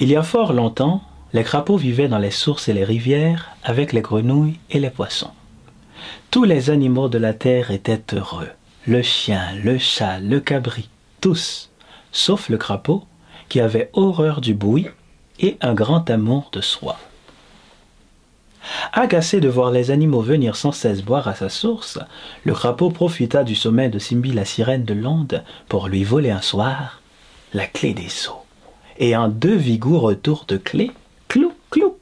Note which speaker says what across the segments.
Speaker 1: Il y a fort longtemps, les crapauds vivaient dans les sources et les rivières avec les grenouilles et les poissons. Tous les animaux de la terre étaient heureux. Le chien, le chat, le cabri, tous, sauf le crapaud, qui avait horreur du bruit et un grand amour de soi. Agacé de voir les animaux venir sans cesse boire à sa source, le crapaud profita du sommeil de Simbi la sirène de l'onde pour lui voler un soir la clé des eaux. Et en deux vigoureux tours de clé, clou, clou,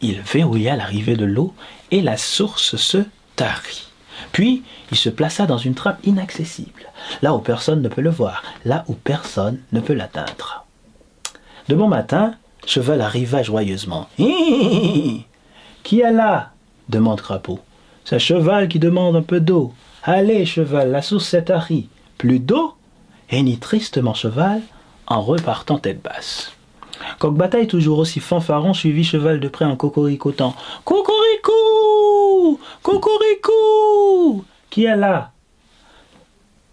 Speaker 1: il verrouilla l'arrivée de l'eau et la source se tarit. Puis il se plaça dans une trappe inaccessible, là où personne ne peut le voir, là où personne ne peut l'atteindre. De bon matin, Cheval arriva joyeusement. Qui est là? demande Crapaud. C'est Cheval qui demande un peu d'eau. Allez, Cheval, la source s'est tarie. Plus d'eau? Hennit tristement Cheval en repartant tête basse. Coq-Bataille, toujours aussi fanfaron, suivit Cheval de près en cocoricotant. Cocorico Cocorico Qui est là?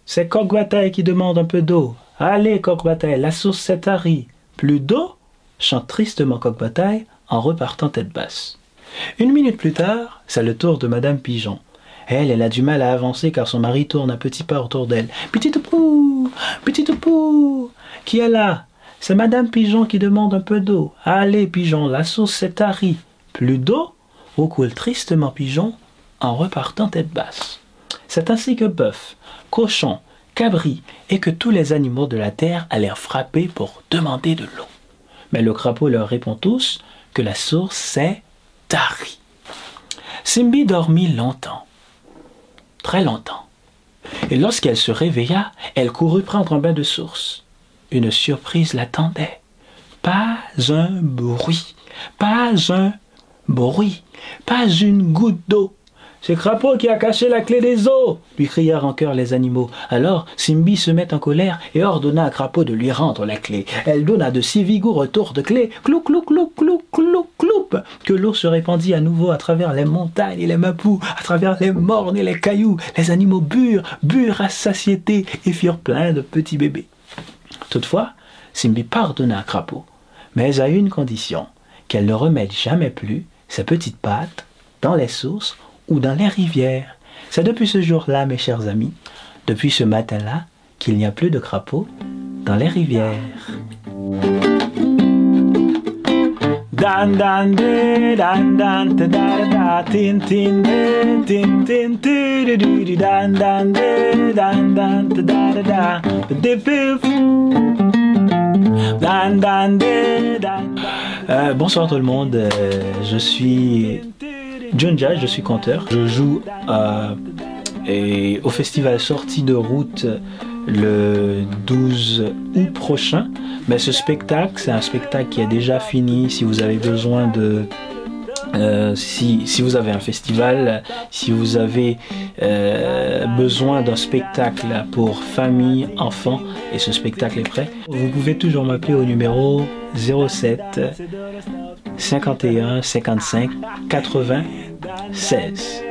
Speaker 1: C'est Coq-Bataille qui demande un peu d'eau. Allez, Coq-Bataille, la source s'est tarie. Plus d'eau? Chante tristement Coq-Bataille en repartant tête basse. Une minute plus tard, c'est le tour de Madame Pigeon. Elle, elle a du mal à avancer car son mari tourne à petits pas autour d'elle. Petite pou, petite pou, qui est là C'est Madame Pigeon qui demande un peu d'eau. Allez, Pigeon, la sauce s'est tarie. Plus d'eau coule tristement Pigeon en repartant tête basse. C'est ainsi que bœuf, cochon, cabri et que tous les animaux de la terre allèrent frapper pour demander de l'eau. Mais le crapaud leur répond tous que la source s'est tarie. Simbi dormit longtemps, très longtemps. Et lorsqu'elle se réveilla, elle courut prendre un bain de source. Une surprise l'attendait. Pas un bruit, pas un bruit, pas une goutte d'eau. C'est Crapaud qui a caché la clé des eaux lui crièrent en chœur les animaux. Alors Simbi se met en colère et ordonna à Crapaud de lui rendre la clé. Elle donna de si vigoureux tours de clé, clou clou clou clou clou clou, que l'eau se répandit à nouveau à travers les montagnes et les mapous, à travers les mornes et les cailloux. Les animaux burent, burent à satiété et firent plein de petits bébés. Toutefois, Simbi pardonna à Crapaud, mais à une condition, qu'elle ne remette jamais plus ses petites pattes dans les sources ou dans les rivières. C'est depuis ce jour-là, mes chers amis, depuis ce matin-là, qu'il n'y a plus de crapauds dans les rivières. bonsoir tout le monde, je suis John je suis conteur. Je joue au festival Sortie de route le 12 août prochain. Mais ce spectacle, c'est un spectacle qui est déjà fini. Si vous avez besoin de euh, si, vous avez un festival, si vous avez euh, besoin d'un spectacle pour famille, enfants, et ce spectacle est prêt, vous pouvez toujours m'appeler au numéro 07 51 55 80 16.